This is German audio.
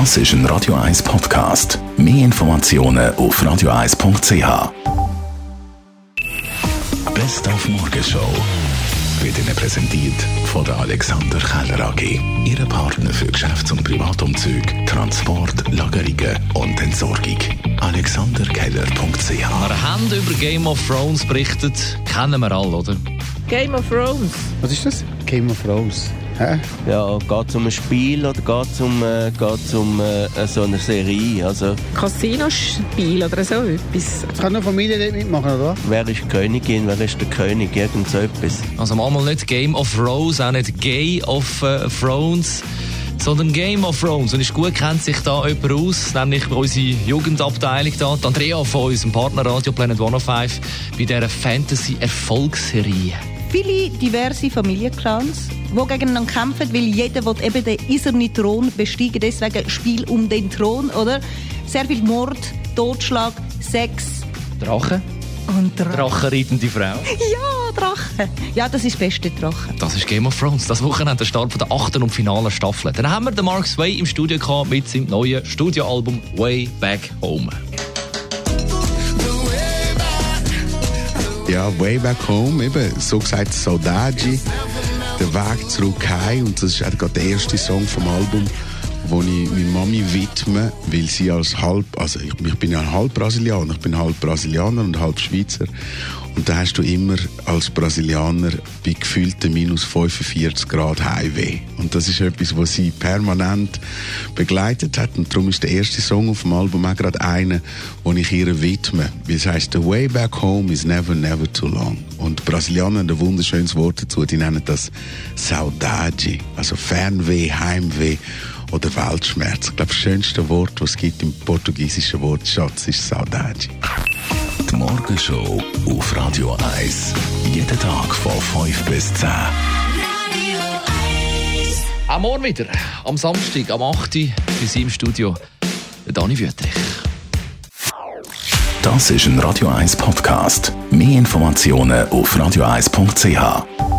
Das ist ein Radio 1 Podcast. Mehr Informationen auf radio1.ch. Best auf Morgenshow wird Ihnen präsentiert von der Alexander Keller AG. Ihre Partner für Geschäfts- und Privatumzug, Transport, Lagerungen und Entsorgung. AlexanderKeller.ch Wir haben über Game of Thrones berichtet. Kennen wir alle, oder? Game of Thrones. Was ist das? Game of Thrones. Hä? Ja, geht es um ein Spiel oder geht es um, äh, geht's um äh, so eine Serie? Also, Casino-Spiel oder so etwas. Es kann nur Familie dort mitmachen, oder? wer ist die Königin, wer ist der König, irgend so etwas. Also manchmal nicht Game of Thrones, auch nicht Gay of äh, Thrones, sondern Game of Thrones. Und ist gut, kennt sich da jemand aus, nämlich unsere Jugendabteilung da, die Andrea von unserem Partner Radio Planet 105 bei dieser Fantasy-Erfolgsserie. Viele diverse Familienclans, die gegeneinander kämpfen, weil jeder will eben den eisernen Thron besteigen. Deswegen Spiel um den Thron, oder? Sehr viel Mord, Totschlag, Sex Drachen? und Drachen. Drachenreitende Frau. Ja, Drachen. Ja, das ist das beste Drachen. Das ist Game of Thrones. Das Wochenende der Start von der achten und finalen Staffel. Dann haben wir den Mark Sway im Studio gehabt mit seinem neuen Studioalbum Way Back Home. Ja, Way Back Home, eben, so gesagt Saudade, der Weg zurück heim. Und das ist gerade der erste Song vom Album, wo ich meiner Mami widme, weil sie als halb, also ich, ich bin ja halb Brasilianer, ich bin halb Brasilianer und halb Schweizer. Und da hast du immer als Brasilianer bei gefühlten minus 45 Grad Heimweh. Und das ist etwas, was sie permanent begleitet hat. Und darum ist der erste Song auf dem Album auch gerade einer, den ich ihr widme. Weil es heisst, The Way Back Home is never, never too long. Und Brasilianer haben ein wunderschönes Wort dazu. Die nennen das Saudade. Also Fernweh, Heimweh oder Weltschmerz. Ich glaube, das schönste Wort, was es gibt im portugiesischen Wortschatz, ist Saudade. Die Morgenshow auf Radio 1. Jeden Tag von 5 bis 10. Auch morgen wieder, am Samstag, am 8. Uhr, bei Sie im Studio, der Dani Wüttrich. Das ist ein Radio 1 Podcast. Mehr Informationen auf radio1.ch.